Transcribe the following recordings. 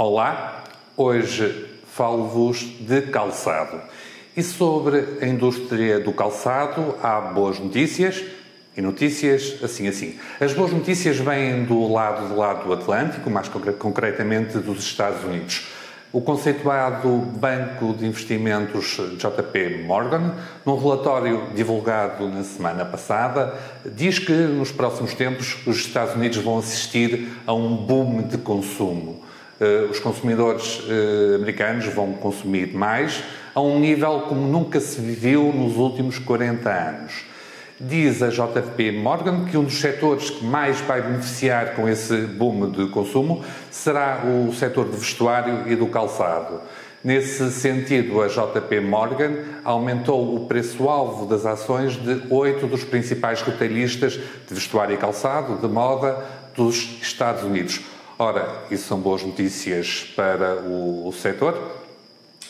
Olá, hoje falo-vos de calçado. E sobre a indústria do calçado, há boas notícias e notícias assim assim. As boas notícias vêm do lado do lado do Atlântico, mais concretamente dos Estados Unidos. O conceituado Banco de Investimentos JP Morgan, num relatório divulgado na semana passada, diz que nos próximos tempos os Estados Unidos vão assistir a um boom de consumo. Eh, os consumidores eh, americanos vão consumir mais a um nível como nunca se viu nos últimos 40 anos. Diz a JP Morgan que um dos setores que mais vai beneficiar com esse boom de consumo será o setor de vestuário e do calçado. Nesse sentido, a JP Morgan aumentou o preço-alvo das ações de oito dos principais retailistas de vestuário e calçado de moda dos Estados Unidos. Ora, isso são boas notícias para o, o setor,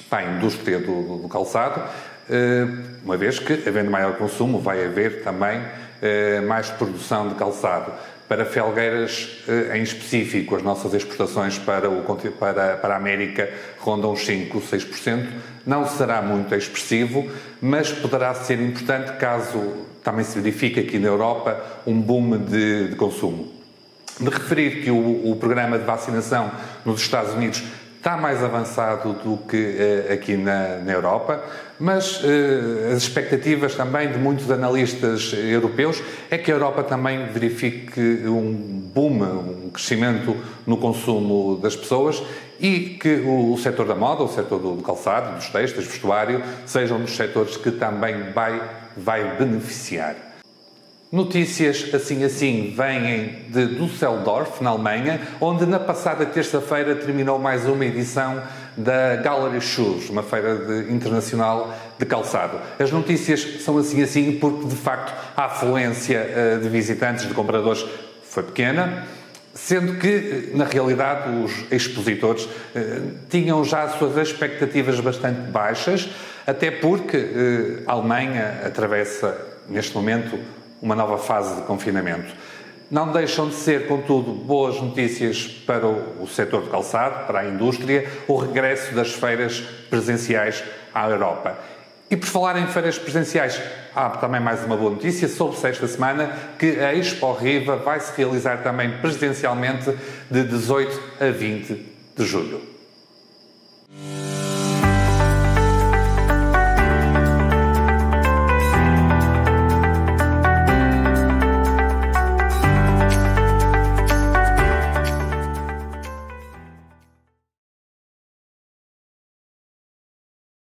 para a indústria do, do, calçado, eh, uma vez que, havendo maior consumo, vai haver também eh, mais produção de calçado. Para Felgueiras, eh, em específico, as nossas exportações para, o, para, para a América rondam os 5, 6%. Não será muito expressivo, mas poderá ser importante caso também se verifique aqui na Europa um boom de, de consumo de referir que o, o, programa de vacinação nos Estados Unidos está mais avançado do que uh, aqui na, na, Europa, mas uh, as expectativas também de muitos analistas europeus é que a Europa também verifique um boom, um crescimento no consumo das pessoas e que o, o setor da moda, o setor do, do calçado, dos textos, vestuário, sejam um dos setores que também vai, vai beneficiar. Notícias assim assim vêm de Düsseldorf, na Alemanha, onde na passada terça-feira terminou mais uma edição da Gallery Shoes, uma feira de, internacional de calçado. As notícias são assim assim porque de facto a afluência uh, de visitantes, de compradores foi pequena, sendo que na realidade os expositores uh, tinham já as suas expectativas bastante baixas, até porque a Alemanha atravessa neste momento uma nova fase de confinamento. Não deixam de ser, contudo, boas notícias para o, setor de calçado, para a indústria, o regresso das feiras presenciais à Europa. E por falar em feiras presenciais, há também mais uma boa notícia. Soube-se esta semana que a Expo Riva vai se realizar também presencialmente de 18 a 20 de julho.